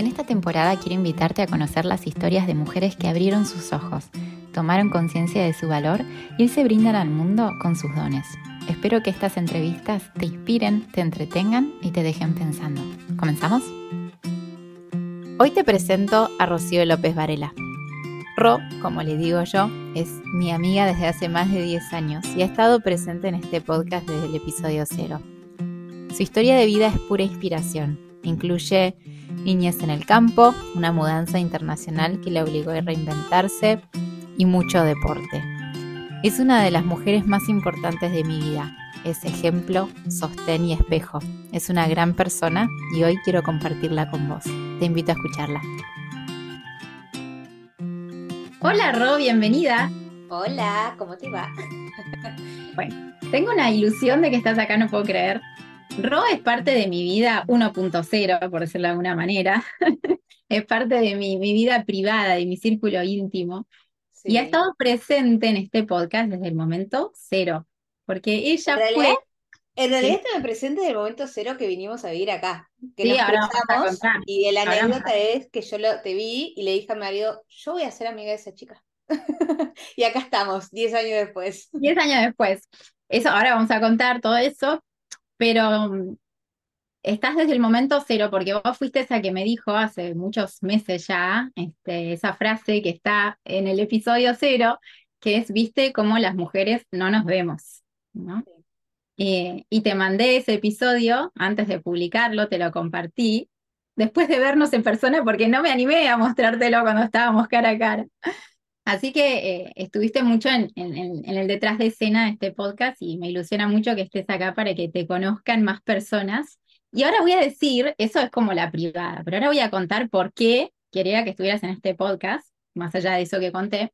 En esta temporada quiero invitarte a conocer las historias de mujeres que abrieron sus ojos, tomaron conciencia de su valor y se brindan al mundo con sus dones. Espero que estas entrevistas te inspiren, te entretengan y te dejen pensando. ¿Comenzamos? Hoy te presento a Rocío López Varela. Ro, como le digo yo, es mi amiga desde hace más de 10 años y ha estado presente en este podcast desde el episodio cero. Su historia de vida es pura inspiración. Incluye niñez en el campo, una mudanza internacional que la obligó a reinventarse y mucho deporte. Es una de las mujeres más importantes de mi vida. Es ejemplo, sostén y espejo. Es una gran persona y hoy quiero compartirla con vos. Te invito a escucharla. Hola Ro, bienvenida. Hola, ¿cómo te va? bueno, tengo una ilusión de que estás acá, no puedo creer. Ro es parte de mi vida 1.0, por decirlo de alguna manera. es parte de mi, vida privada, de mi círculo íntimo. Y ha estado presente en este podcast desde el momento cero. Porque ella fue. En realidad estaba presente desde el momento cero que vinimos a vivir acá. Que sí, ahora vamos Y la anécdota es que yo lo, te vi y le dije a mi marido, yo voy a ser amiga de esa chica. y acá estamos, 10 años después. 10 años después. Eso, ahora vamos a contar todo eso, pero mm, estás desde el momento cero, porque vos fuiste esa que me dijo hace muchos meses ya, este, esa frase que está en el episodio cero, que es, viste cómo las mujeres no nos vemos, ¿no? Eh, y te mandé ese episodio antes de publicarlo, te lo compartí, después de vernos en persona, porque no me animé a mostrártelo cuando estábamos cara a cara. Así que eh, estuviste mucho en, el detrás de escena de este podcast y me ilusiona mucho que estés acá para que te conozcan más personas. Y ahora voy a decir, eso es como la privada, pero ahora voy a contar por qué quería que estuvieras en este podcast, más allá de eso que conté.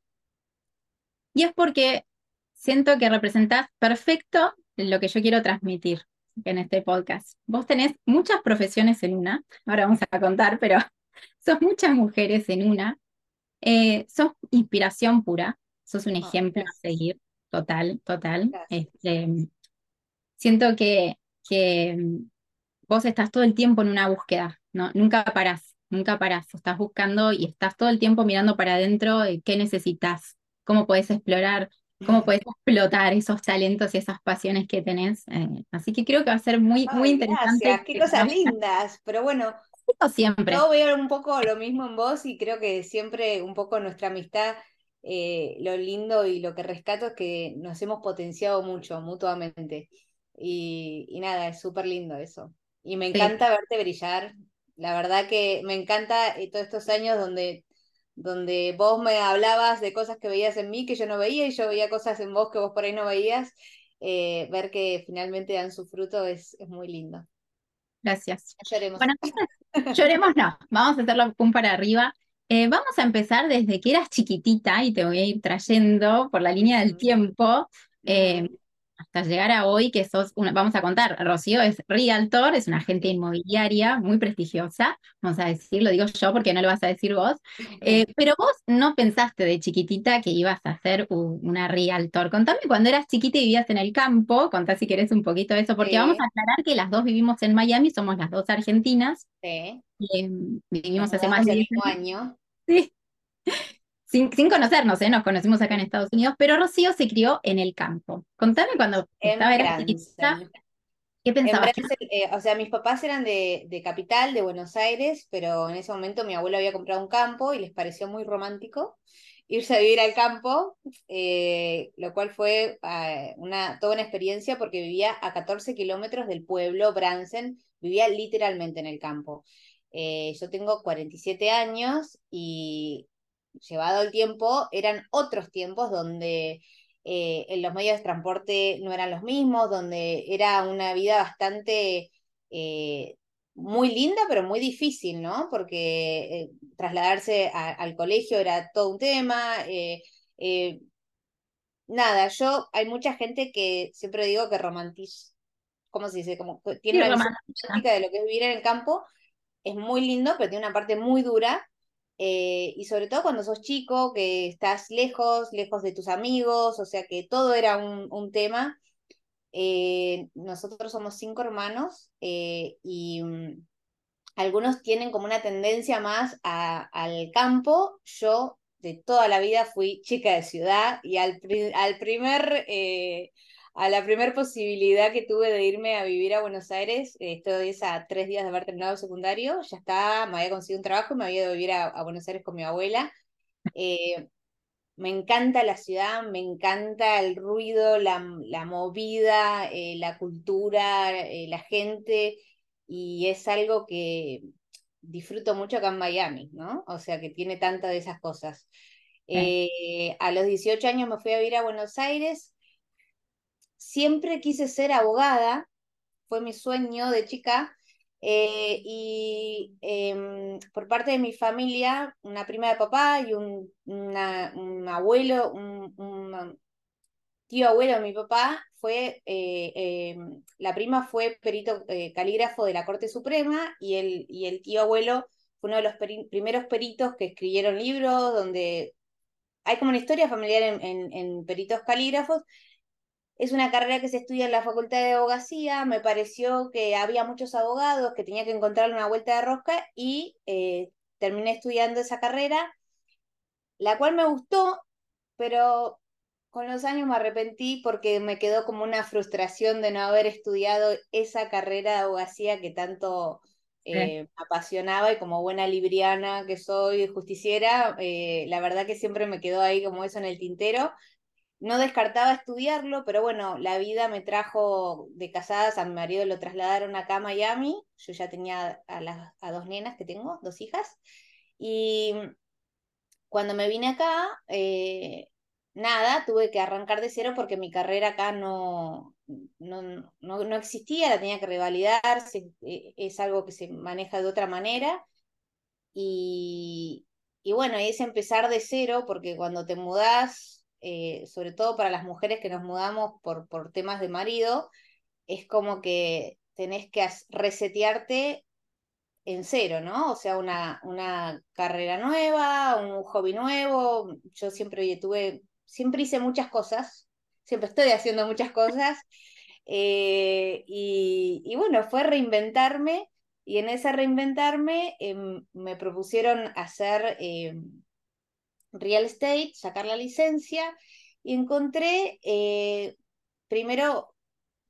Y es porque siento que representás perfecto lo que yo quiero transmitir en este podcast. Vos tenés muchas profesiones en una, ahora vamos a contar, pero sos muchas mujeres en una eh, sos inspiración pura, sos un ah, ejemplo a seguir, total, total. Este, siento que, que mm, vos estás todo el tiempo en una búsqueda, ¿no? Nunca parás, nunca parás, estás buscando y estás todo el tiempo mirando para adentro qué necesitas, cómo puedes explorar, cómo puedes explotar esos talentos y esas pasiones que tenés. Eh, así que creo que va a ser muy, muy interesante. qué cosas lindas, pero bueno, siempre. Yo veo un poco lo mismo en vos y creo que siempre un poco nuestra amistad, eh, lo lindo y lo que rescato es que nos hemos potenciado mucho mutuamente. Y, nada, es súper lindo eso. Y me encanta verte brillar. La verdad que me encanta eh, todos estos años donde, donde vos me hablabas de cosas que veías en mí que yo no veía y yo veía cosas en vos que vos por ahí no veías. Eh, ver que finalmente dan su fruto es, es muy lindo. Gracias. Lloremos. Bueno, lloremos no, vamos a hacerlo pum para arriba. Eh, vamos a empezar desde que eras chiquitita y te voy a ir trayendo por la línea del tiempo. Eh, hasta llegar a hoy, que sos, una, vamos a contar, Rocío es realtor, es una agente inmobiliaria muy prestigiosa, vamos a decir, lo digo yo porque no lo vas a decir vos, eh, pero vos no pensaste de chiquitita que ibas a ser una realtor. Contame cuando eras chiquita y vivías en el campo, contá si querés un poquito de eso, porque vamos a aclarar que las dos vivimos en Miami, somos las dos argentinas. Sí. Eh, vivimos hace más de 10 años. Sí sin, conocernos, ¿eh? nos conocimos acá en Estados Unidos, pero Rocío se crió en el campo. Contame cuando estaba era chiquita, ¿qué pensabas? Eh, o sea, mis papás eran de, de, Capital, de Buenos Aires, pero en ese momento mi abuelo había comprado un campo y les pareció muy romántico irse a vivir al campo, eh, lo cual fue una, toda una experiencia porque vivía a 14 kilómetros del pueblo, Bransen, vivía literalmente en el campo. yo tengo 47 años y llevado el tiempo, eran otros tiempos donde eh, los medios de transporte no eran los mismos, donde era una vida bastante eh, muy linda, pero muy difícil, ¿no? Porque eh, trasladarse al colegio era todo un tema. nada, yo, hay mucha gente que siempre digo que romantiza, ¿cómo se dice? Como tiene una romántica de lo que es vivir en el campo, es muy lindo, pero tiene una parte muy dura eh, y sobre todo cuando sos chico, que estás lejos, lejos de tus amigos, o sea que todo era un, tema. Eh, nosotros somos cinco hermanos eh, y mm, algunos tienen como una tendencia más al campo. Yo de toda la vida fui chica de ciudad y al, al primer, a la primera posibilidad que tuve de irme a vivir a Buenos Aires, eh, estoy a tres días de haber terminado el secundario, ya estaba, me había conseguido un trabajo y me había ido a vivir a, Buenos Aires con mi abuela. Eh, me encanta la ciudad, me encanta el ruido, la, la movida, la cultura, la gente, y es algo que disfruto mucho acá en Miami, ¿no? O sea, que tiene tantas de esas cosas. Eh, a los 18 años me fui a vivir a Buenos Aires. Siempre quise ser abogada, fue mi sueño de chica. Eh, y em, por parte de mi familia, una prima de papá y un, un abuelo, un, tío abuelo de mi papá fue, eh, em, la prima fue perito eh, calígrafo de la Corte Suprema y el, y el tío abuelo fue uno de los primeros peritos que escribieron libros donde hay como una historia familiar en, en, peritos calígrafos. Es una carrera que se estudia en la Facultad de Abogacía. Me pareció que había muchos abogados, que tenía que encontrar una vuelta de rosca y eh, terminé estudiando esa carrera, la cual me gustó, pero con los años me arrepentí porque me quedó como una frustración de no haber estudiado esa carrera de abogacía que tanto eh, me apasionaba y como buena libriana que soy, justiciera, eh, la verdad que siempre me quedó ahí como eso en el tintero. No descartaba estudiarlo, pero bueno, la vida me trajo de casadas, a mi marido lo trasladaron acá a Miami, yo ya tenía a, las, a dos nenas que tengo, dos hijas, y cuando me vine acá, eh, nada, tuve que arrancar de cero porque mi carrera acá no, no, no, existía, la tenía que revalidar, e, es algo que se maneja de otra manera. Y, y bueno, es empezar de cero porque cuando te mudás, eh, sobre todo para las mujeres que nos mudamos por, por temas de marido, es como que tenés que resetearte en cero, ¿no? O sea, una, una carrera nueva, un hobby nuevo. Yo siempre tuve siempre hice muchas cosas, siempre estoy haciendo muchas cosas. Eh, y, bueno, fue reinventarme y en ese reinventarme em, me propusieron hacer em, real estate, sacar la licencia y encontré, eh, primero,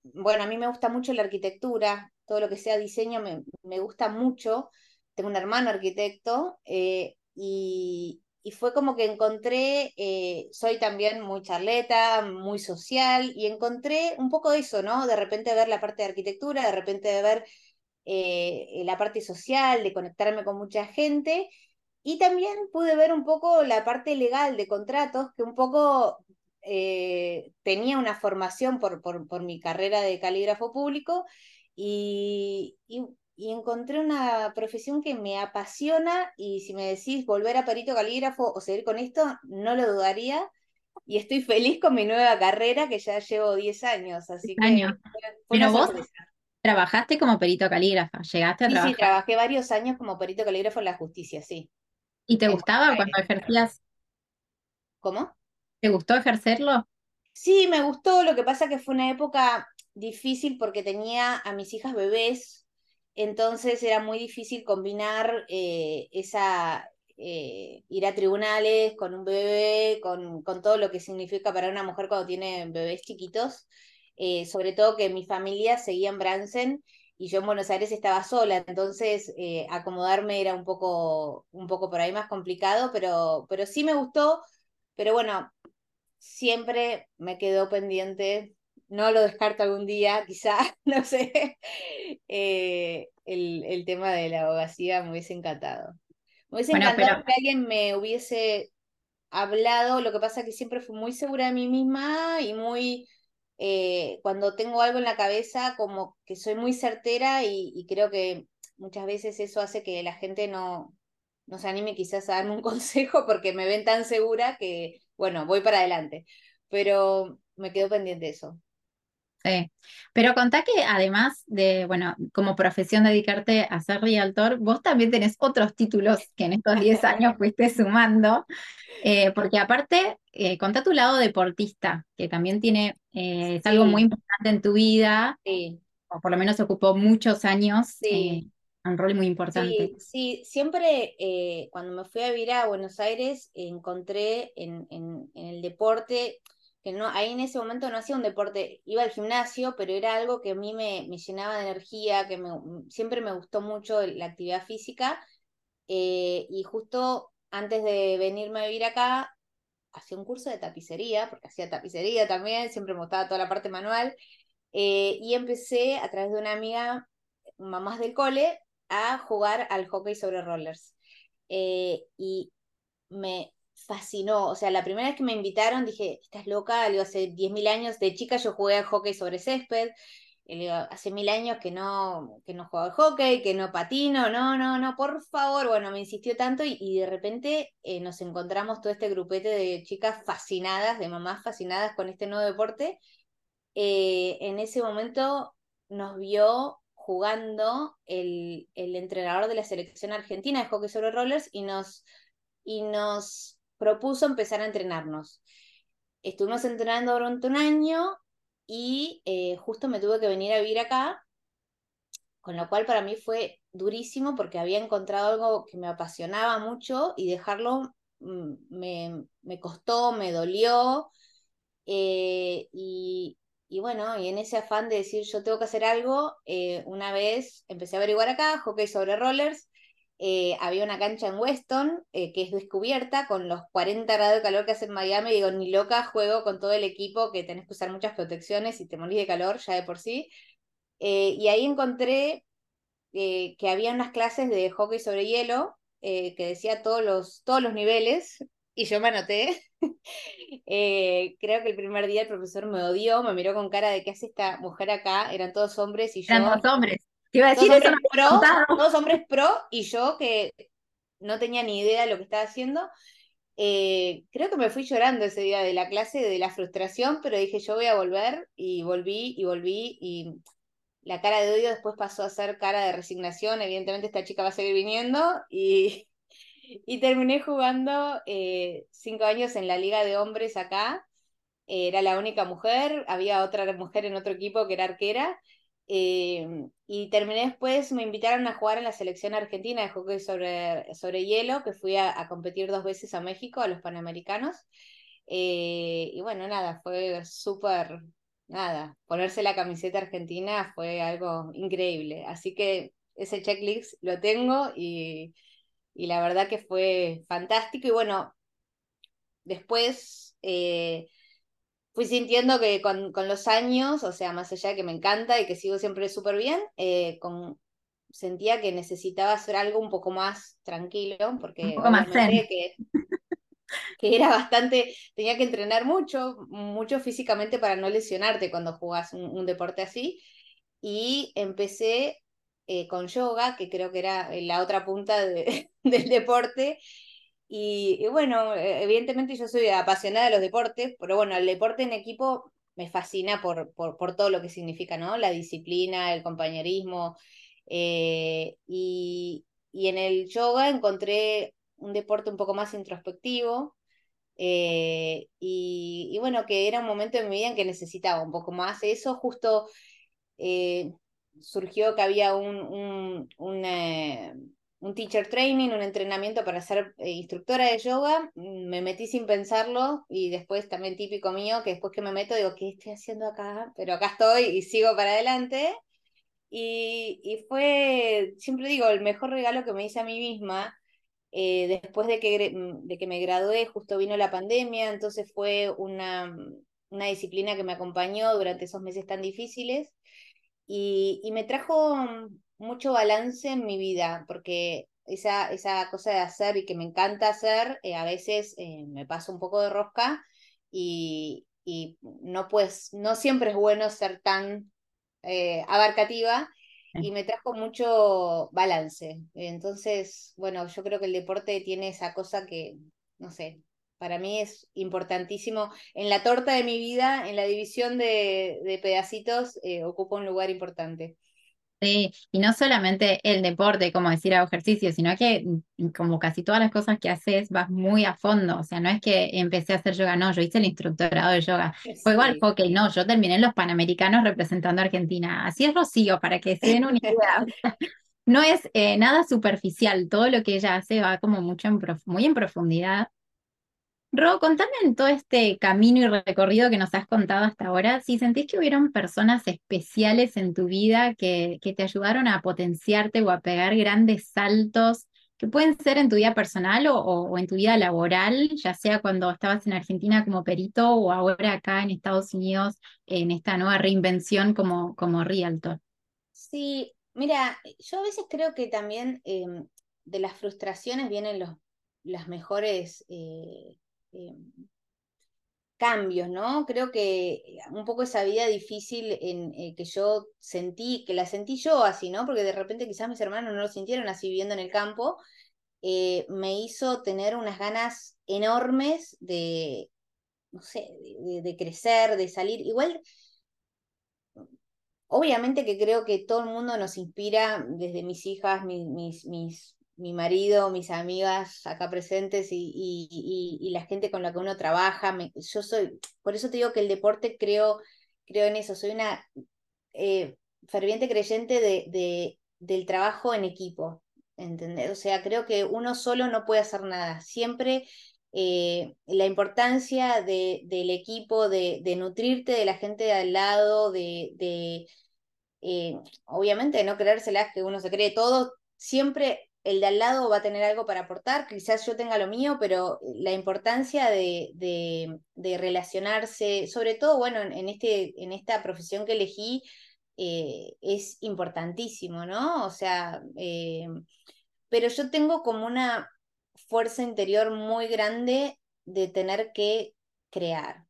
bueno, a mí me gusta mucho la arquitectura, todo lo que sea diseño me, me gusta mucho, tengo un hermano arquitecto eh, y, y fue como que encontré, eh, soy también muy charleta, muy social, y encontré un poco eso, ¿no? De repente ver la parte de arquitectura, de repente ver la parte social, de conectarme con mucha gente, y también pude ver un poco la parte legal de contratos, que un poco eh, tenía una formación por, por, por, mi carrera de calígrafo público, y, y y encontré una profesión que me apasiona y si me decís volver a perito calígrafo o seguir con esto, no lo dudaría. Y estoy feliz con mi nueva carrera que ya llevo 10 años, así que Pero vos trabajaste como perito calígrafo, llegaste a trabajar. Sí, trabajé varios años como perito calígrafo en la justicia, sí. ¿Y te gustaba cuando ejercías? ¿Cómo? ¿Te gustó ejercerlo? Sí, me gustó, lo que pasa que fue una época difícil porque tenía a mis hijas bebés entonces era muy difícil combinar eh, esa, eh, ir a tribunales con un bebé, con, con, todo lo que significa para una mujer cuando tiene bebés chiquitos, eh, sobre todo que mi familia seguía en Bransen y yo en Buenos Aires estaba sola, entonces acomodarme era un poco, un poco por ahí más complicado, pero, pero sí me gustó, pero bueno, siempre me quedó pendiente no lo descarto algún día, quizá, no sé, eh, el, el, tema de la abogacía me hubiese encantado. Me hubiese encantado que alguien me hubiese hablado, lo que pasa es que siempre fui muy segura de mí misma y muy, eh, cuando tengo algo en la cabeza, como que soy muy certera y, creo que muchas veces eso hace que la gente no, no se anime quizás a darme un consejo porque me ven tan segura que, bueno, voy para adelante. Pero me quedo pendiente eso. Sí, pero contá que además de, bueno, como profesión dedicarte a ser realtor, vos también tenés otros títulos que en estos 10 años fuiste sumando, eh, porque aparte, eh, contá tu lado deportista, que también tiene, eh, es algo muy importante en tu vida, o por lo menos ocupó muchos años un rol muy importante. Sí, siempre eh, cuando me fui a vivir a Buenos Aires encontré en, en, en, el deporte, que no, ahí en ese momento no hacía un deporte, iba al gimnasio, pero era algo que a mí me, me llenaba de energía, que me, siempre me gustó mucho la actividad física, eh, y justo antes de venirme a vivir acá, hacía un curso de tapicería, porque hacía tapicería también, siempre me gustaba toda la parte manual, eh, y empecé a través de una amiga, mamás del cole, a jugar al hockey sobre rollers. Eh, y me fascinó, o sea, la primera vez que me invitaron dije, estás loca, digo, hace 10.000 años de chica yo jugué al hockey sobre césped, hace mil años que no, que no juego al hockey, que no patino, no, no, no, por favor, bueno, me insistió tanto y, de repente eh, nos encontramos todo este grupete de chicas fascinadas, de mamás fascinadas con este nuevo deporte. Eh, en ese momento nos vio jugando el, el, entrenador de la selección argentina de hockey sobre rollers y nos, y nos propuso empezar a entrenarnos. Estuvimos entrenando durante un año y eh, justo me tuve que venir a vivir acá, con lo cual para mí fue durísimo porque había encontrado algo que me apasionaba mucho y dejarlo mm, me, me costó, me dolió. Eh, y, y bueno, y en ese afán de decir yo tengo que hacer algo, eh, una vez empecé a averiguar acá, hockey sobre rollers, eh, había una cancha en Weston eh, que es descubierta con los 40 grados de calor que hace en Miami, digo, ni loca juego con todo el equipo que tenés que usar muchas protecciones y te morís de calor ya de por sí. y ahí encontré que había unas clases de hockey sobre hielo que decía todos los, todos los niveles y yo me anoté. Eh, creo que el primer día el profesor me odió, me miró con cara de qué hace esta mujer acá, eran todos hombres y yo... Eran todos hombres. Te iba a decir todos eso. Hombres pro, todos hombres pro y yo que no tenía ni idea de lo que estaba haciendo. Eh, creo que me fui llorando ese día de la clase, de la frustración, pero dije yo voy a volver y volví y volví y la cara de odio después pasó a ser cara de resignación. Evidentemente esta chica va a seguir viniendo y y terminé jugando eh, cinco años en la liga de hombres acá. Era la única mujer, había otra mujer en otro equipo que era arquera. Eh, y terminé después, me invitaron a jugar en la selección argentina de hockey sobre, sobre hielo, que fui a, competir dos veces a México, a los Panamericanos. y bueno, nada, fue súper, nada, ponerse la camiseta argentina fue algo increíble. Así que ese checklist lo tengo y, y la verdad que fue fantástico y bueno, después eh, fui sintiendo que con, con, los años, o sea, más allá de que me encanta y que sigo siempre súper bien, eh, con, sentía que necesitaba hacer algo un poco más tranquilo, porque un poco más que, que era bastante, tenía que entrenar mucho, mucho físicamente para no lesionarte cuando jugás un, un deporte así. Y empecé eh, con yoga, que creo que era la otra punta de, del deporte. Y, bueno, eh, evidentemente yo soy apasionada de los deportes, pero bueno, el deporte en equipo me fascina por, por, por todo lo que significa, ¿no? La disciplina, el compañerismo. Eh, y, y, en el yoga encontré un deporte un poco más introspectivo. y, y, bueno, que era un momento en mi vida en que necesitaba un poco más eso, justo surgió que había un, un, eh, un, teacher training, un entrenamiento para ser eh, instructora de yoga, mm, me metí sin pensarlo y después también típico mío, que después que me meto digo, ¿qué estoy haciendo acá? Pero acá estoy y sigo para adelante. Y, y fue, siempre digo, el mejor regalo que me hice a mí misma. Eh, después de que, mm, de que me gradué, justo vino la pandemia, entonces fue una, una disciplina que me acompañó durante esos meses tan difíciles y, me trajo mucho balance en mi vida, porque esa, esa cosa de hacer y que me encanta hacer, eh, a veces eh, me paso un poco de rosca y, y, no, pues, no siempre es bueno ser tan eh, abarcativa y me trajo mucho balance. Entonces, bueno, yo creo que el deporte tiene esa cosa que, no sé, para mí es importantísimo. En la torta de mi vida, en la división de, de pedacitos, eh, ocupa un lugar importante. Sí, y no solamente el deporte, como decir hago ejercicio, sino que mm, como casi todas las cosas que haces vas muy a fondo. O sea, no es que empecé a hacer yoga, no, yo hice el instructorado de yoga. Fue igual hockey, no, yo terminé en los Panamericanos representando a Argentina. Así es Rocío, para que se den una idea. no es eh, nada superficial, todo lo que ella hace va como mucho en muy en profundidad. Ro, contame en todo este camino y recorrido que nos has contado hasta ahora, si sentís que hubieron personas especiales en tu vida que, que te ayudaron a potenciarte o a pegar grandes saltos, que pueden ser en tu vida personal o, en tu vida laboral, ya sea cuando estabas en Argentina como perito o ahora acá en Estados Unidos en esta nueva reinvención como, como realtor. Sí, mira, yo a veces creo que también em, de las frustraciones vienen los, las mejores eh, em, cambios, ¿no? Creo que un poco esa vida difícil en, eh, que yo sentí, que la sentí yo así, ¿no? Porque de repente quizás mis hermanos no lo sintieron así viviendo en el campo, eh, me hizo tener unas ganas enormes de, no sé, de, crecer, de salir. Igual, obviamente que creo que todo el mundo nos inspira, desde mis hijas, mis, mis mi marido, mis amigas acá presentes y, la gente con la que uno trabaja. yo soy, por eso te digo que el deporte creo, creo en eso, soy una eh, ferviente creyente de, del trabajo en equipo, ¿entendés? O sea, creo que uno solo no puede hacer nada. Siempre eh, la importancia de, del equipo, de, nutrirte de la gente de al lado, de, eh, obviamente no creérselas que uno se cree todo, siempre el de al lado va a tener algo para aportar, quizás yo tenga lo mío, pero la importancia de, de, relacionarse, sobre todo, bueno, en, este, en esta profesión que elegí, eh, es importantísimo, ¿no? O sea, eh, pero yo tengo como una fuerza interior muy grande de tener que crear,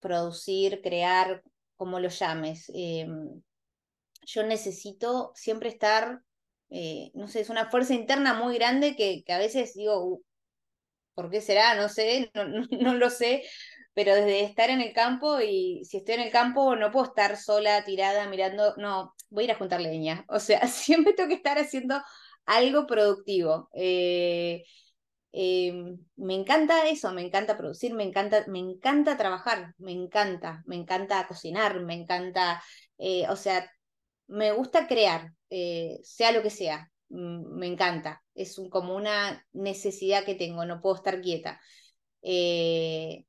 producir, crear, como lo llames. Eh, yo necesito siempre estar eh, no sé, es una fuerza interna muy grande que, que a veces digo, uh, ¿por qué será? No sé, no, no, lo sé, pero desde estar en el campo y si estoy en el campo no puedo estar sola, tirada, mirando, no, voy a ir a juntar leña, o sea, siempre tengo que estar haciendo algo productivo. Eh, em, me encanta eso, me encanta producir, me encanta, me encanta trabajar, me encanta, me encanta cocinar, me encanta, eh, o sea, me gusta crear, eh, sea lo que sea, mm, me encanta, es como una necesidad que tengo, no puedo estar quieta. Eh,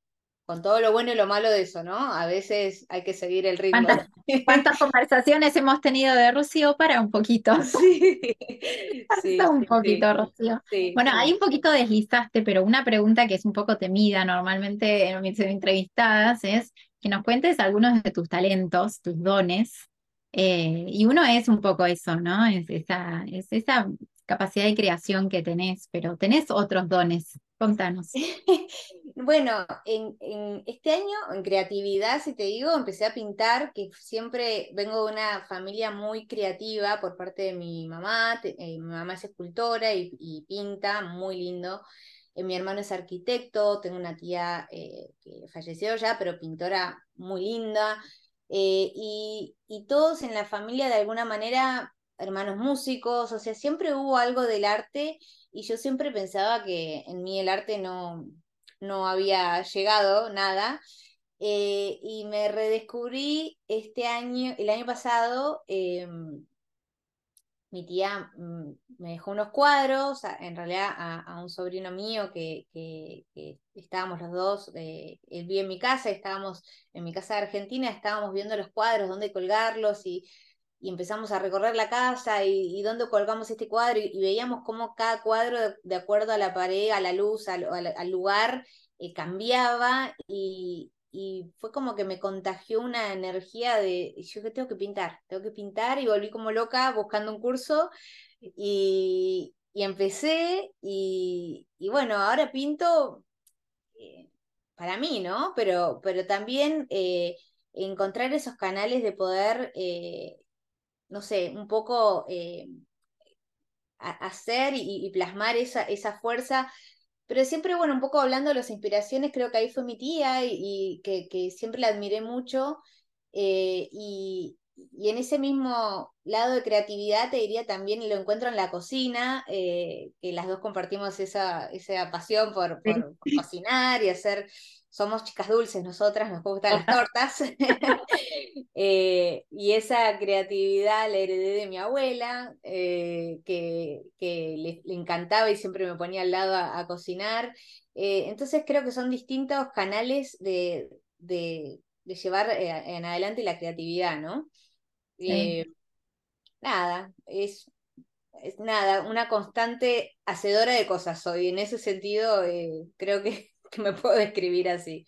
con todo lo bueno y lo malo de eso, ¿no? A veces hay que seguir el ritmo. ¿Cuántas, conversaciones hemos tenido de Rocío? Para un poquito. Sí, sí un poquito, Rocío. bueno, ahí un poquito deslizaste, pero una pregunta que es un poco temida normalmente en mis entrevistadas es que nos cuentes algunos de tus talentos, tus dones, eh, y uno es un poco eso, ¿no? Es esa, es esa capacidad de creación que tenés, pero tenés otros dones. Contanos. bueno, en, este año, en creatividad, si te digo, empecé a pintar, que siempre vengo de una familia muy creativa por parte de mi mamá. Eh, mi mamá es escultora y, pinta, muy lindo. Eh, mi hermano es arquitecto, tengo una tía que falleció ya, pero pintora muy linda. Eh, y, todos en la familia de alguna manera, hermanos músicos, o sea, siempre hubo algo del arte y yo siempre pensaba que en mí el arte no, no había llegado nada. Eh, y me redescubrí este año, el año pasado, em, mi tía mm, me dejó unos cuadros, en realidad a, un sobrino mío que, estábamos los dos, eh, él vive en mi casa, estábamos en mi casa de Argentina, estábamos viendo los cuadros, dónde colgarlos y, y empezamos a recorrer la casa y, dónde colgamos este cuadro y, veíamos cómo cada cuadro, de, acuerdo a la pared, a la luz, al, al, lugar, eh, cambiaba y, y fue como que me contagió una energía de, yo que tengo que pintar, tengo que pintar y volví como loca buscando un curso y, y empecé y, y, bueno, ahora pinto eh, para mí, ¿no? Pero, pero también eh, encontrar esos canales de poder, eh, no sé, un poco hacer y, y, plasmar esa, esa fuerza pero siempre, bueno, un poco hablando de las inspiraciones, creo que ahí fue mi tía y, que, siempre la admiré mucho. Eh, y, y en ese mismo lado de creatividad te diría también lo encuentro en la cocina, eh, que las dos compartimos esa, esa pasión por, por, cocinar y hacer, somos chicas dulces nosotras, nos gustan las tortas, eh, y esa creatividad la heredé de mi abuela, eh, que, que le, encantaba y siempre me ponía al lado a, cocinar. entonces creo que son distintos canales de, de, de llevar en adelante la creatividad, ¿no? Eh, nada, es, es, nada, una constante hacedora de cosas soy. En ese sentido, eh, creo que, me puedo describir así.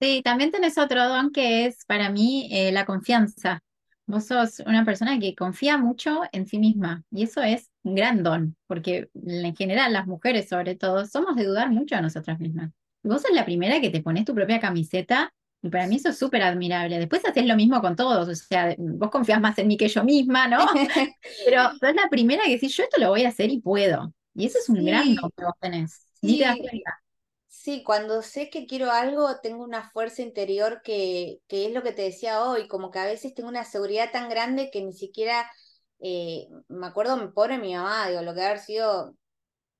Sí, también tenés otro don que es para mí eh, la confianza. Vos sos una persona que confía mucho en sí misma y eso es un gran don, porque en general las mujeres sobre todo somos de dudar mucho de nosotras mismas. vos sos la primera que te pones tu propia camiseta y para mí eso es súper admirable. Después haces lo mismo con todos, o sea, vos confías más en mí que yo misma, ¿no? Pero sos la primera que decís, yo esto lo voy a hacer y puedo. Y eso es un gran don que vos tenés. Sí. Sí, cuando sé que quiero algo, tengo una fuerza interior que, que, es lo que te decía hoy, como que a veces tengo una seguridad tan grande que ni siquiera, eh, me acuerdo, me pone mi mamá, digo, lo que haber sido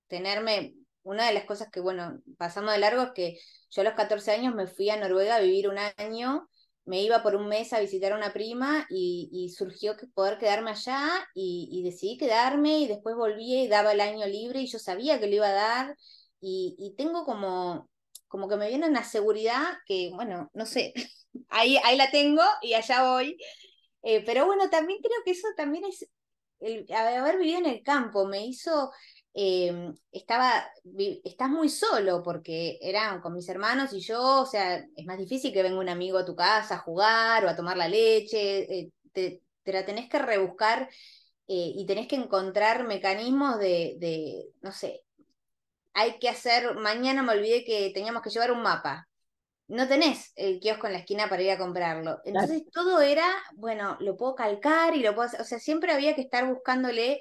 tenerme una de las cosas que, bueno, pasamos de largo es que yo a los 14 años me fui a Noruega a vivir un año, me iba por un mes a visitar a una prima y, surgió que poder quedarme allá y, decidí quedarme y después volví y daba el año libre y yo sabía que lo iba a dar y, tengo como, como que me viene una seguridad que, bueno, no sé, ahí, ahí la tengo y allá voy. Eh, pero bueno, también creo que eso también es, haber vivido en el campo me hizo Em, estaba, estás muy solo porque eran con mis hermanos y yo, o sea, es más difícil que venga un amigo a tu casa a jugar o a tomar la leche, eh, te, la tenés que rebuscar eh, y tenés que encontrar mecanismos de, de, no sé, hay que hacer, mañana me olvidé que teníamos que llevar un mapa. No tenés el kiosco en la esquina para ir a comprarlo. Entonces todo era, bueno, lo puedo calcar y lo puedo hacer. O sea, siempre había que estar buscándole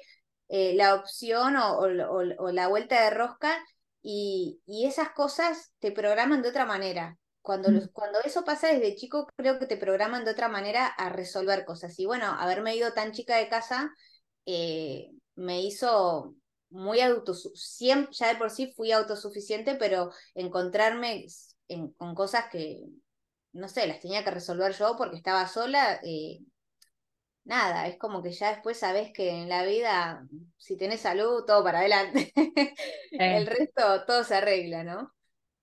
eh, la opción o, la vuelta de rosca y, esas cosas te programan de otra manera. Cuando, mm. cuando eso pasa desde chico, creo que te programan de otra manera a resolver cosas. Y bueno, haberme ido tan chica de casa eh, me hizo muy autosuficiente, ya de por sí fui autosuficiente, pero encontrarme con cosas que, no sé, las tenía que resolver yo porque estaba sola, eh, nada, es como que ya después sabes que en la vida, si tenés salud, todo para adelante. El resto, todo se arregla, ¿no?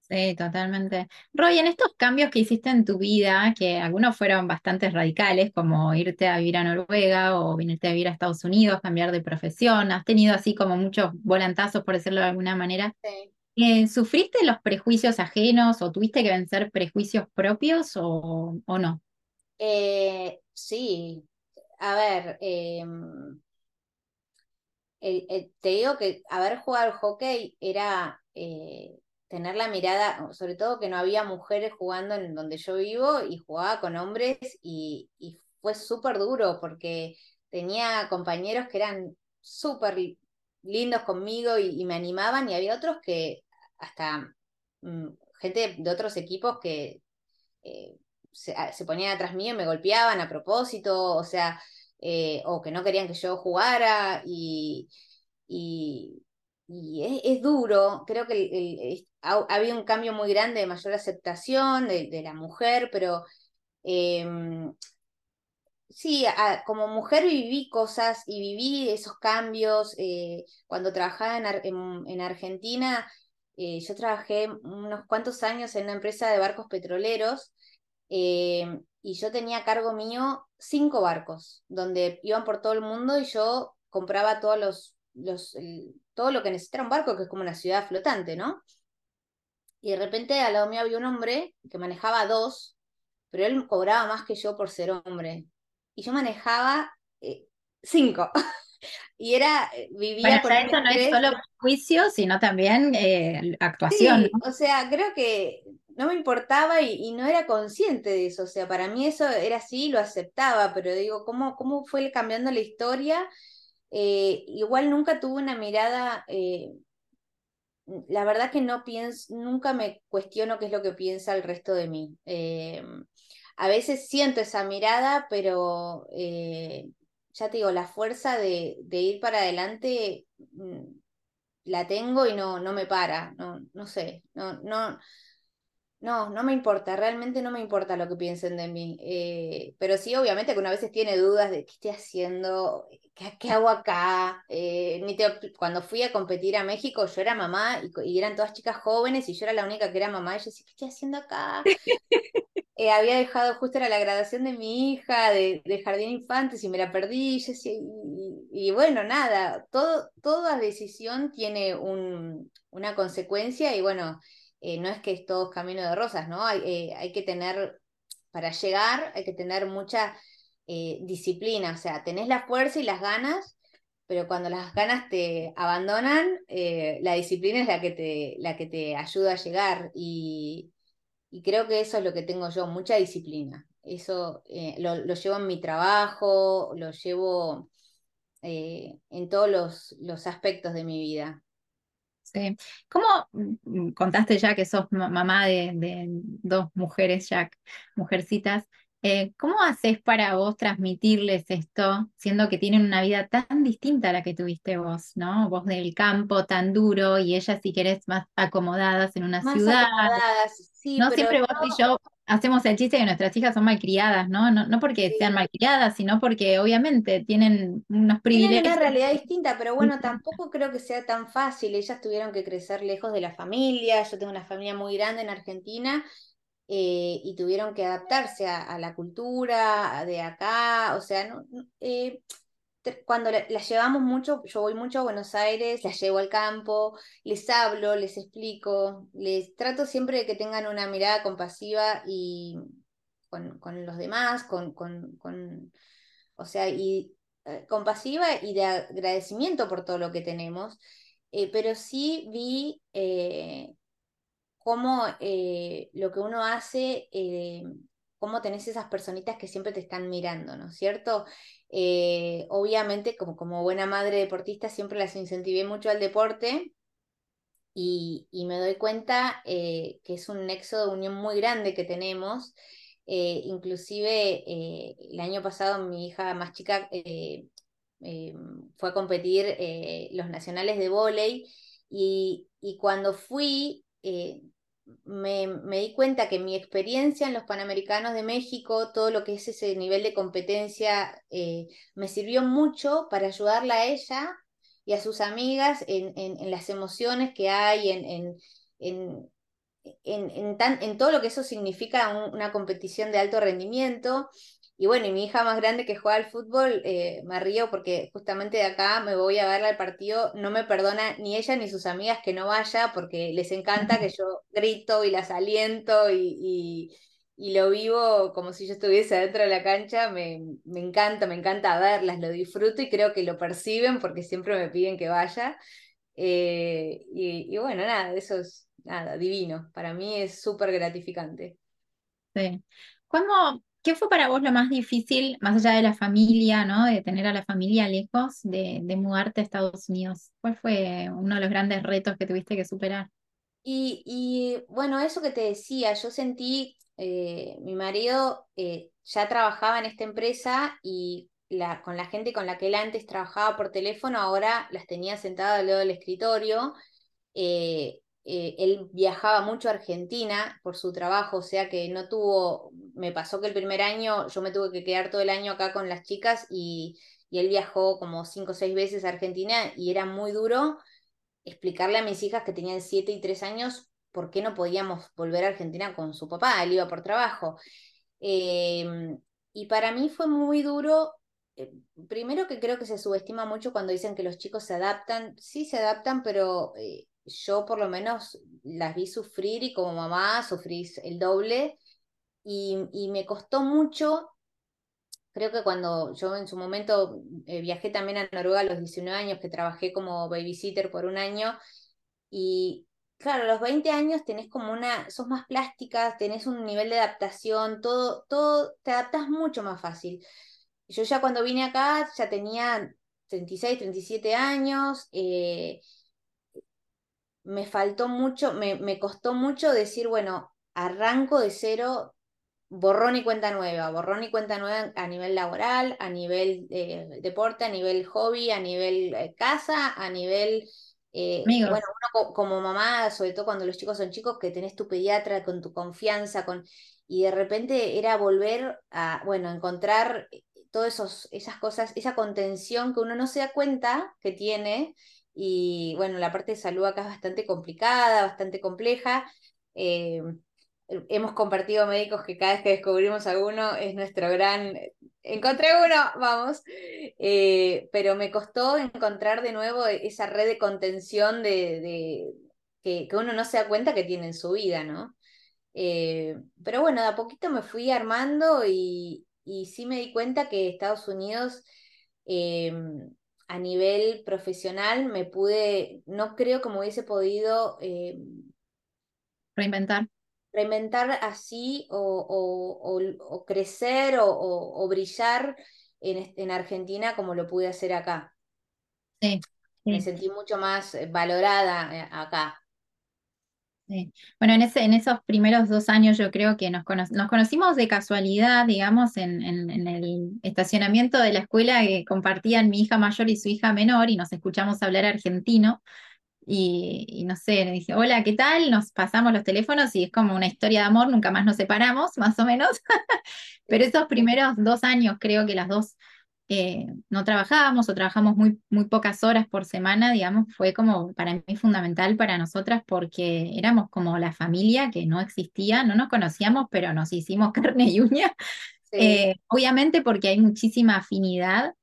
Sí, totalmente. Roy, en estos cambios que hiciste en tu vida, que algunos fueron bastante radicales, como irte a vivir a Noruega o venirte a vivir a Estados Unidos, cambiar de profesión, has tenido así como muchos volantazos, por decirlo de alguna manera. Sí. Eh, ¿Sufriste los prejuicios ajenos o tuviste que vencer prejuicios propios o, o no? Eh, sí, a ver, em, te digo que haber jugado hockey era eh, tener la mirada, sobre todo que no había mujeres jugando en donde yo vivo y jugaba con hombres y, fue súper duro porque tenía compañeros que eran súper lindos conmigo y, me animaban y había otros que hasta mm, gente de otros equipos que eh, se, se, ponían atrás mío y me golpeaban a propósito, o sea, eh, o que no querían que yo jugara y, y, es, duro, creo que ha, habido un cambio muy grande de mayor aceptación de, la mujer, pero em, sí, como mujer viví cosas y viví esos cambios. Eh, cuando trabajaba en, en Argentina, eh, yo trabajé unos cuantos años en una empresa de barcos petroleros eh, y yo tenía a cargo mío cinco barcos, donde iban por todo el mundo y yo compraba todos los, los todo lo que necesitara un barco, que es como una ciudad flotante, ¿no? Y de repente al lado mío había un hombre que manejaba dos, pero él cobraba más que yo por ser hombre. Y yo manejaba eh, cinco. y era, eh, vivía bueno, eso no es solo juicio, sino también actuación. O sea, creo que no me importaba y, no era consciente de eso. O sea, para mí eso era así, lo aceptaba, pero digo, ¿cómo, cómo fue cambiando la historia? Eh, igual nunca tuve una mirada, eh, la verdad que no pienso, nunca me cuestiono qué es lo que piensa el resto de mí. Eh, a veces siento esa mirada, pero ya te digo, la fuerza de, ir para adelante mm, la tengo y no, no me para, no, no sé, no, no, no me importa, realmente no me importa lo que piensen de mí. Eh, pero sí, obviamente que una veces tiene dudas de qué estoy haciendo, qué, hago acá. Eh, cuando fui a competir a México, yo era mamá y, eran todas chicas jóvenes y yo era la única que era mamá. Y yo decía, ¿qué estoy haciendo acá? Eh, había dejado, justo era la graduación de mi hija de, de jardín infantes y me la perdí. Y, bueno, nada, todo, toda decisión tiene un, una consecuencia y bueno eh, no es que es todo camino de rosas, ¿no? Hay, eh, hay que tener, para llegar, hay que tener mucha eh, disciplina, o sea, tenés la fuerza y las ganas, pero cuando las ganas te abandonan, la disciplina es la que te, la que te ayuda a llegar y, creo que eso es lo que tengo yo, mucha disciplina. Eso lo, lo, llevo en mi trabajo, lo llevo en todos los, los aspectos de mi vida. Sí. ¿Cómo mm, contaste ya que sos mamá de, dos mujeres ya, mujercitas? Eh, ¿Cómo haces para vos transmitirles esto, siendo que tienen una vida tan distinta a la que tuviste vos, ¿no? Vos del campo tan duro y ellas, si querés, más acomodadas en una ciudad. Acomodadas, sí, no siempre vos y yo hacemos el chiste de que nuestras hijas son malcriadas, ¿no? No, no porque sean malcriadas, sino porque obviamente tienen unos privilegios. Tienen una realidad distinta, pero bueno, tampoco creo que sea tan fácil. Ellas tuvieron que crecer lejos de la familia. Yo tengo una familia muy grande en Argentina eh, y tuvieron que adaptarse a, la cultura de acá. O sea, no, eh, cuando las llevamos mucho, yo voy mucho a Buenos Aires, las llevo al campo, les hablo, les explico, les trato siempre de que tengan una mirada compasiva y con, los demás, con, con, o sea, y eh, compasiva y de agradecimiento por todo lo que tenemos. Eh, pero sí vi eh, cómo lo que uno hace cómo tenés esas personitas que siempre te están mirando, ¿no es cierto? Eh, obviamente, como, como buena madre deportista, siempre las incentivé mucho al deporte y, me doy cuenta eh, que es un nexo de unión muy grande que tenemos. Eh, inclusive el año pasado mi hija más chica fue a competir los nacionales de vóley y, y, cuando fui me, di cuenta que mi experiencia en los Panamericanos de México, todo lo que es ese nivel de competencia, eh, me sirvió mucho para ayudarla a ella y a sus amigas en, en, las emociones que hay, en, en, en, todo lo que eso significa una competición de alto rendimiento. Y bueno, y mi hija más grande que juega al fútbol, eh, me río porque justamente de acá me voy a verla al partido, no me perdona ni ella ni sus amigas que no vaya porque les encanta que yo grito y las aliento y, y, lo vivo como si yo estuviese dentro de la cancha, me, me, encanta, me encanta verlas, lo disfruto y creo que lo perciben porque siempre me piden que vaya. Eh, y, y bueno, nada, eso es nada, divino, para mí es súper gratificante. Sí. ¿Cómo, ¿Qué fue para vos lo más difícil, más allá de la familia, ¿no? de tener a la familia lejos, de, mudarte a Estados Unidos? ¿Cuál fue uno de los grandes retos que tuviste que superar? Y, bueno, eso que te decía, yo sentí, eh, mi marido eh, ya trabajaba en esta empresa y con la gente con la que él antes trabajaba por teléfono, ahora las tenía sentadas al lado del escritorio. Eh, eh, él viajaba mucho a Argentina por su trabajo, o sea que no tuvo, me pasó que el primer año yo me tuve que quedar todo el año acá con las chicas y, él viajó como cinco o seis veces a Argentina y era muy duro explicarle a mis hijas que tenían siete y tres años por qué no podíamos volver a Argentina con su papá, él iba por trabajo. Em, y para mí fue muy duro eh, primero que creo que se subestima mucho cuando dicen que los chicos se adaptan, sí se adaptan, pero eh, yo por lo menos las vi sufrir y como mamá sufrís el doble y, me costó mucho, creo que cuando yo en su momento eh, viajé también a Noruega a los 19 años, que trabajé como babysitter por un año y claro, a los 20 años tenés como una, sos más plástica, tenés un nivel de adaptación, todo, todo, te adaptas mucho más fácil. Yo ya cuando vine acá ya tenía 36, 37 años, eh, me faltó mucho, me, me costó mucho decir, bueno, arranco de cero borrón y cuenta nueva, borrón y cuenta nueva a nivel laboral, a nivel eh, deporte, a nivel hobby, a nivel eh, casa, a nivel... Eh, bueno, uno como mamá, sobre todo cuando los chicos son chicos, que tenés tu pediatra con tu confianza, con y de repente era volver a, bueno, encontrar todas esas cosas, esa contención que uno no se da cuenta que tiene, y bueno, la parte de salud acá es bastante complicada, bastante compleja. Eh, hemos compartido médicos que cada vez que descubrimos alguno es nuestro gran, encontré uno, vamos, eh, pero me costó encontrar de nuevo esa red de contención de, que, que, uno no se da cuenta que tiene en su vida, ¿no? Eh, pero bueno, de a poquito me fui armando y, y sí me di cuenta que Estados Unidos a nivel profesional me pude, no creo que me hubiese podido em, reinventar. Reinventar así o, crecer o, brillar en, en, Argentina como lo pude hacer acá. sí. Me sentí mucho más valorada eh, Bueno, en, ese, en esos primeros dos años yo creo que nos, nos conocimos de casualidad, digamos, en, en, el estacionamiento de la escuela que compartían mi hija mayor y su hija menor y nos escuchamos hablar argentino. Y, y, no sé, le dije, hola, ¿qué tal? Nos pasamos los teléfonos y es como una historia de amor, nunca más nos separamos, más o menos. Pero esos primeros dos años creo que las dos eh, no trabajábamos o trabajamos muy, muy pocas horas por semana, digamos, fue como para mí fundamental para nosotras porque éramos como la familia que no existía, no nos conocíamos, pero nos hicimos carne y uña. Eh, obviamente porque hay muchísima afinidad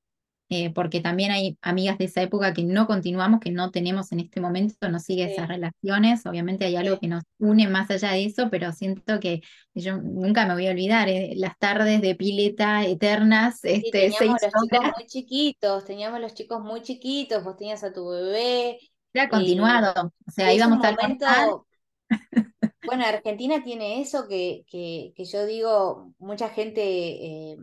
eh, porque también hay amigas de esa época que no continuamos, que no tenemos en este momento, no sigue esas relaciones, obviamente hay algo que nos une más allá de eso, pero siento que yo nunca me voy a olvidar, eh, las tardes de pileta eternas. este, teníamos los chicos muy chiquitos, teníamos los chicos muy chiquitos, vos tenías a tu bebé. Era continuado, o sea, íbamos al momento... Bueno, Argentina tiene eso que, que, que yo digo, mucha gente eh,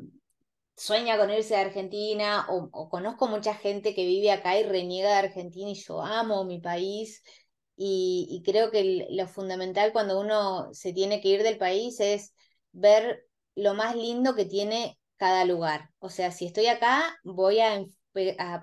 sueña con irse a Argentina o, conozco mucha gente que vive acá y reniega de Argentina y yo amo mi país y, creo que lo fundamental cuando uno se tiene que ir del país es ver lo más lindo que tiene cada lugar. O sea, si estoy acá, voy a,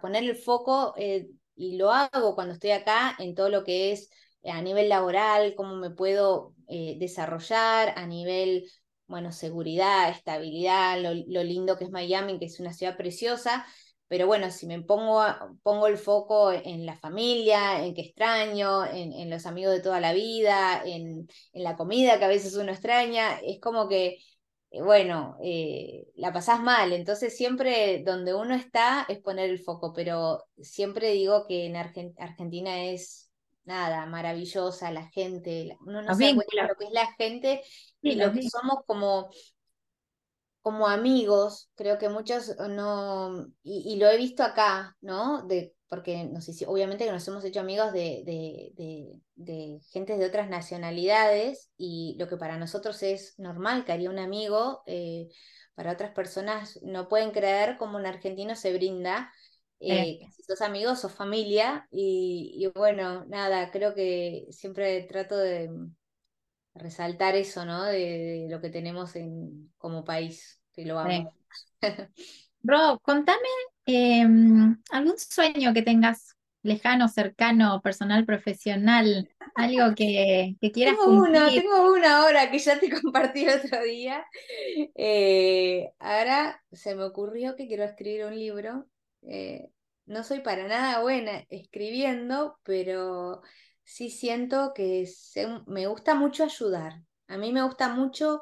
poner el foco eh, y lo hago cuando estoy acá en todo lo que es a nivel laboral, cómo me puedo eh, desarrollar, a nivel bueno, seguridad, estabilidad, lo, lindo que es Miami, que es una ciudad preciosa, pero bueno, si me pongo, pongo el foco en la familia, en que extraño, en, los amigos de toda la vida, en, la comida que a veces uno extraña, es como que, eh, bueno, eh, la pasás mal, entonces siempre donde uno está es poner el foco, pero siempre digo que en Argentina es nada, maravillosa la gente, uno no sabe lo que es la gente y lo que somos como, como amigos, creo que muchos no, y, lo he visto acá, ¿no? De, porque no sé si, obviamente que nos hemos hecho amigos de, de, de, gente de otras nacionalidades y lo que para nosotros es normal que haría un amigo, eh, para otras personas no pueden creer cómo un argentino se brinda. Eh, si sos amigos, sos familia y, y bueno, nada, creo que siempre trato de, resaltar eso, ¿no? De, lo que tenemos en, como país, que lo amo. Bro, contame em, algún sueño que tengas lejano, cercano, personal, profesional, algo que, que quieras tengo Uno, tengo uno ahora que ya te compartí el otro día. Eh, ahora se me ocurrió que quiero escribir un libro. Eh, no soy para nada buena escribiendo, pero sí siento que me gusta mucho ayudar. A mí me gusta mucho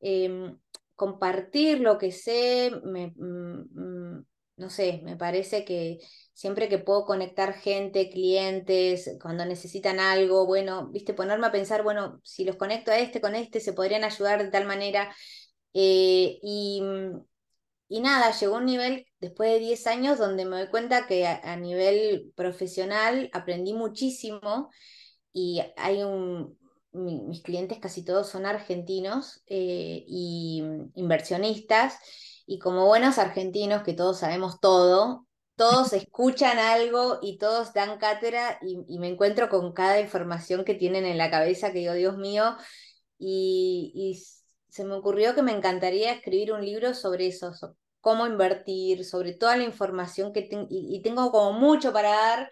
em, compartir lo que sé, me, mm, mm, no sé, me parece que siempre que puedo conectar gente, clientes, cuando necesitan algo, bueno, viste, ponerme a pensar, bueno, si los conecto a este con este, se podrían ayudar de tal manera. Eh, y, y nada, llegó un nivel después de 10 años donde me doy cuenta que a, nivel profesional aprendí muchísimo y hay un, mis clientes casi todos son argentinos eh, y inversionistas y como buenos argentinos que todos sabemos todo, todos escuchan algo y todos dan cátedra y, me encuentro con cada información que tienen en la cabeza que digo, Dios mío, y se me ocurrió que me encantaría escribir un libro sobre eso, cómo invertir, sobre toda la información que tengo, y, tengo como mucho para dar,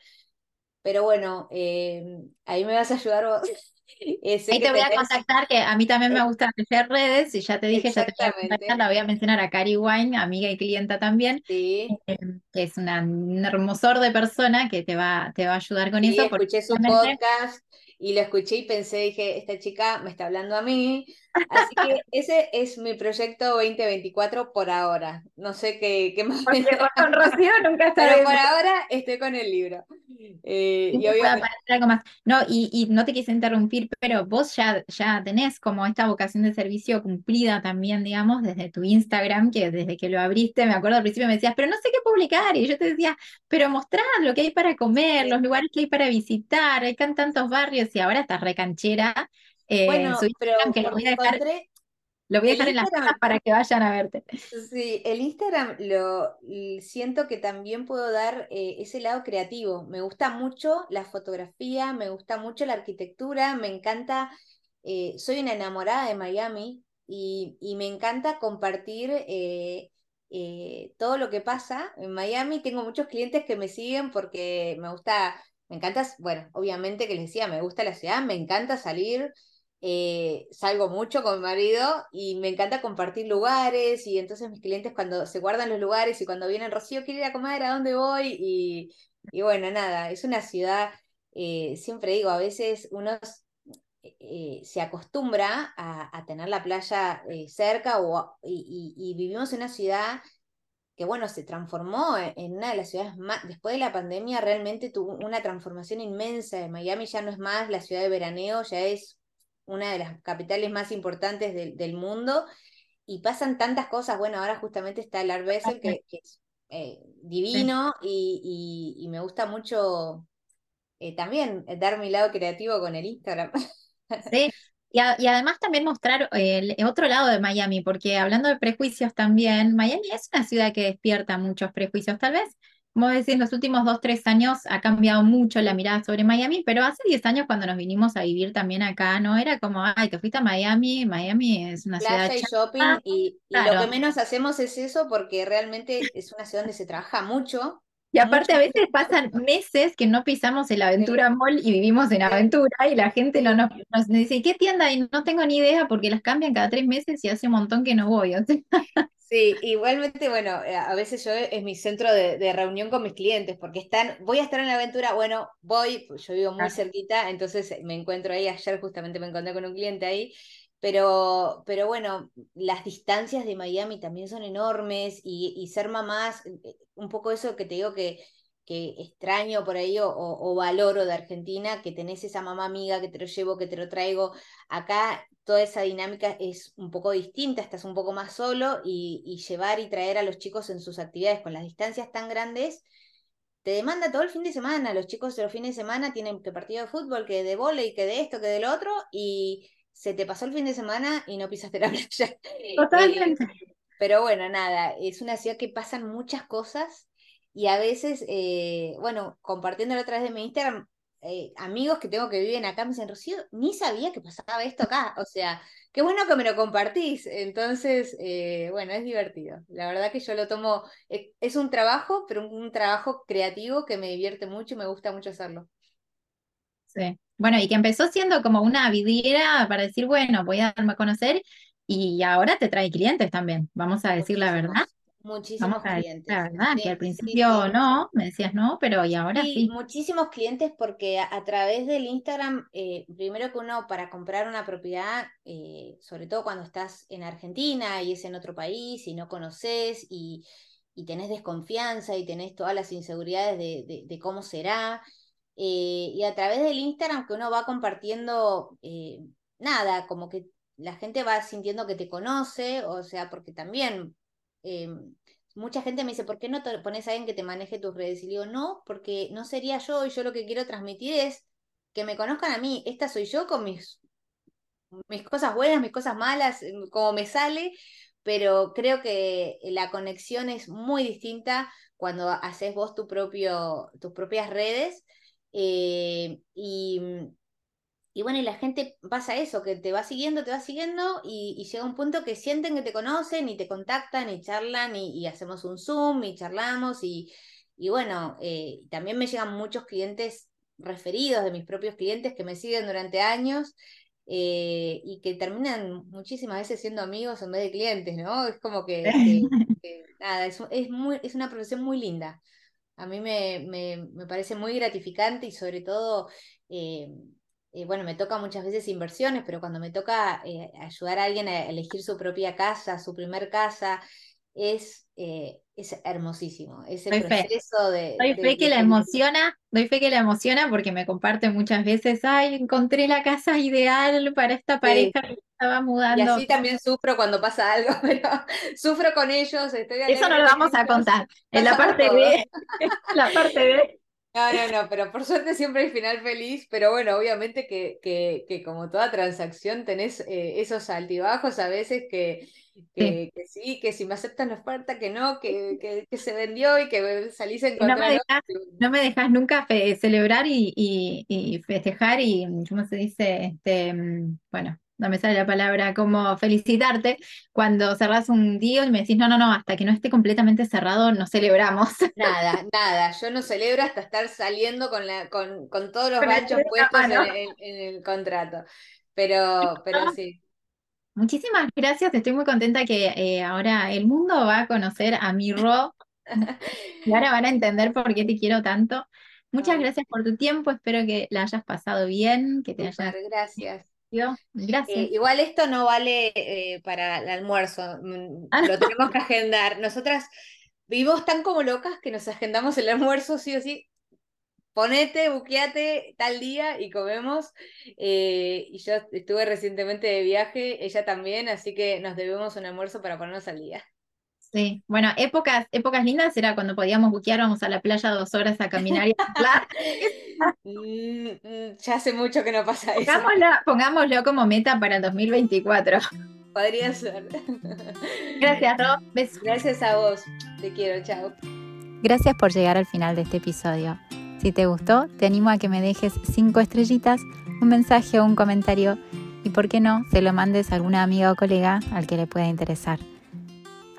pero bueno, eh, ahí me vas a ayudar vos. Eh, ahí te voy a contactar, que a mí también me gusta hacer redes, y ya te dije, ya te voy a contactar, la voy a mencionar a Cari Wine, amiga y clienta también, sí. Eh, que es una, un hermosor de persona que te va, te va a ayudar con eso. Escuché su podcast y lo escuché y pensé, dije, esta chica me está hablando a mí. Así que ese es mi proyecto 2024 por ahora. No sé qué, qué más. Porque con Rocío nunca está Pero por ahora estoy con el libro. Eh, y obviamente... algo más. No, y, y, no te quise interrumpir, pero vos ya, ya tenés como esta vocación de servicio cumplida también, digamos, desde tu Instagram, que desde que lo abriste, me acuerdo al principio me decías, pero no sé qué publicar, y yo te decía, pero mostrad lo que hay para comer, los lugares que hay para visitar, hay tantos barrios, y ahora estás recanchera. Eh, bueno, pero que lo voy a dejar, lo voy a dejar en las cajas para que vayan a verte. Sí, el Instagram lo siento que también puedo dar eh, ese lado creativo. Me gusta mucho la fotografía, me gusta mucho la arquitectura, me encanta, eh, soy una enamorada de Miami y, y me encanta compartir todo lo que pasa en Miami. Tengo muchos clientes que me siguen porque me gusta, me encanta, bueno, obviamente que les decía, me gusta la ciudad, me encanta salir. Eh, salgo mucho con mi marido y me encanta compartir lugares y entonces mis clientes cuando se guardan los lugares y cuando vienen, Rocío, quiero ir a comer, ¿a dónde voy? Y, y bueno, nada, es una ciudad, eh, siempre digo, a veces uno eh, se acostumbra a, tener la playa cerca o, y, y, vivimos en una ciudad que bueno, se transformó en una de las ciudades más, después de la pandemia realmente tuvo una transformación inmensa. Miami ya no es más la ciudad de veraneo, ya es una de las capitales más importantes del mundo, y pasan tantas cosas. Bueno, ahora justamente está el Art que, es eh, divino y, me gusta mucho eh, también dar mi lado creativo con el Instagram. Sí, y, además también mostrar el, otro lado de Miami, porque hablando de prejuicios también, Miami es una ciudad que despierta muchos prejuicios. Tal vez como decís, en los últimos dos, tres años ha cambiado mucho la mirada sobre Miami, pero hace diez años cuando nos vinimos a vivir también acá, ¿no? Era como, ay, te fuiste a Miami, Miami es una ciudad... y shopping, y, lo que menos hacemos es eso porque realmente es una ciudad donde se trabaja mucho. Y aparte a veces pasan meses que no pisamos el Aventura Mall y vivimos en Aventura y la gente no nos, dice, ¿qué tienda? Y no tengo ni idea porque las cambian cada tres meses y hace un montón que no voy. O sea. Sí, igualmente, bueno, eh, a veces yo es mi centro de, reunión con mis clientes, porque están, voy a estar en la aventura, bueno, voy, yo vivo muy cerquita, entonces eh, me encuentro ahí, ayer justamente me encontré con un cliente ahí, pero, pero bueno, las distancias de Miami también son enormes y, y ser mamás, eh, un poco eso que te digo que que extraño por ahí o, valoro de Argentina, que tenés esa mamá amiga que te lo llevo, que te lo traigo. Acá toda esa dinámica es un poco distinta, estás un poco más solo y, llevar y traer a los chicos en sus actividades con las distancias tan grandes, te demanda todo el fin de semana. Los chicos de los fines de semana tienen que partido de fútbol, que de volei, que de esto, que de lo otro, y se te pasó el fin de semana y no pisaste la playa. Totalmente. Pero bueno, nada, es una ciudad que pasan muchas cosas y a veces, eh, bueno, compartiéndolo a través de mi Instagram, eh, amigos que tengo que viven acá me dicen, Rocío, ni sabía que pasaba esto acá. O sea, qué bueno que me lo compartís. Entonces, eh, bueno, es divertido. La verdad que yo lo tomo, es un trabajo, pero un, trabajo creativo que me divierte mucho y me gusta mucho hacerlo. Sí. Bueno, y que empezó siendo como una vidriera para decir, bueno, voy a darme a conocer y ahora te trae clientes también, vamos a decir la verdad. Muchísimos clientes. La verdad, que al principio no, me decías no, pero y ahora sí. Muchísimos clientes porque a, través del Instagram, eh, primero que uno para comprar una propiedad, eh, sobre todo cuando estás en Argentina y es en otro país y no conoces y, y tenés desconfianza y tenés todas las inseguridades de, de, cómo será. Eh, y a través del Instagram que uno va compartiendo nada, como que la gente va sintiendo que te conoce, o sea, porque también Em, mucha gente me dice, ¿por qué no te pones a alguien que te maneje tus redes? Y digo, no, porque no sería yo y yo lo que quiero transmitir es que me conozcan a mí. Esta soy yo con mis, mis cosas buenas, mis cosas malas, em, como me sale, pero creo que la conexión es muy distinta cuando haces vos tus propias redes. Eh, y, y bueno, y la gente pasa eso, que te va siguiendo, te va siguiendo y, llega un punto que sienten que te conocen y te contactan y charlan y, hacemos un Zoom y charlamos y, y bueno, eh, también me llegan muchos clientes referidos de mis propios clientes que me siguen durante años eh, y que terminan muchísimas veces siendo amigos en vez de clientes, ¿no? Es como que, nada, es, es, muy, es una profesión muy linda. A mí me, me, me parece muy gratificante y sobre todo... Eh, eh, bueno, me toca muchas veces inversiones, pero cuando me toca eh, ayudar a alguien a elegir su propia casa, su primer casa, es, eh, es hermosísimo. Ese proceso de. Doy fe que la emociona, doy fe que la emociona porque me comparte muchas veces, ay, encontré la casa ideal para esta pareja que estaba mudando. Y así también sufro cuando pasa algo, pero sufro con ellos. Estoy Eso no lo vamos a contar. En la parte B, la parte B no, no, no, pero por suerte siempre hay final feliz, pero bueno, obviamente que, que, que como toda transacción tenés eh, esos altibajos a veces que, que, sí. que si me aceptan la oferta, que no, que, que, se vendió y que salís en contra. No me dejas, no me dejas nunca celebrar y, y, y, festejar y, ¿cómo se dice? Este, mm, bueno, no me sale la palabra, como felicitarte cuando cerrás un deal y me decís, no, no, no, hasta que no esté completamente cerrado no celebramos. Nada, nada, yo no celebro hasta estar saliendo con, la, con, con todos los ganchos puestos en, el contrato, pero, pero sí. Muchísimas gracias, estoy muy contenta que eh, ahora el mundo va a conocer a mi Ro y ahora van a entender por qué te quiero tanto. Muchas gracias por tu tiempo, espero que la hayas pasado bien, que te hayas... Gracias. Gracias. Eh, igual esto no vale eh, para el almuerzo, mm, ah, lo tenemos que agendar. Nosotras vivimos tan como locas que nos agendamos el almuerzo sí o sí. Ponete, buqueate tal día y comemos. Eh, y yo estuve recientemente de viaje, ella también, así que nos debemos un almuerzo para ponernos al día. Sí, bueno, épocas, épocas lindas era cuando podíamos buquear, vamos a la playa dos horas a caminar y a mm, Ya hace mucho que no pasa eso. Pongámoslo, como meta para el 2024. Podría ser. Gracias, Rob. Gracias a vos. Te quiero, chao. Gracias por llegar al final de este episodio. Si te gustó, te animo a que me dejes cinco estrellitas, un mensaje o un comentario y, por qué no, se lo mandes a alguna amiga o colega al que le pueda interesar.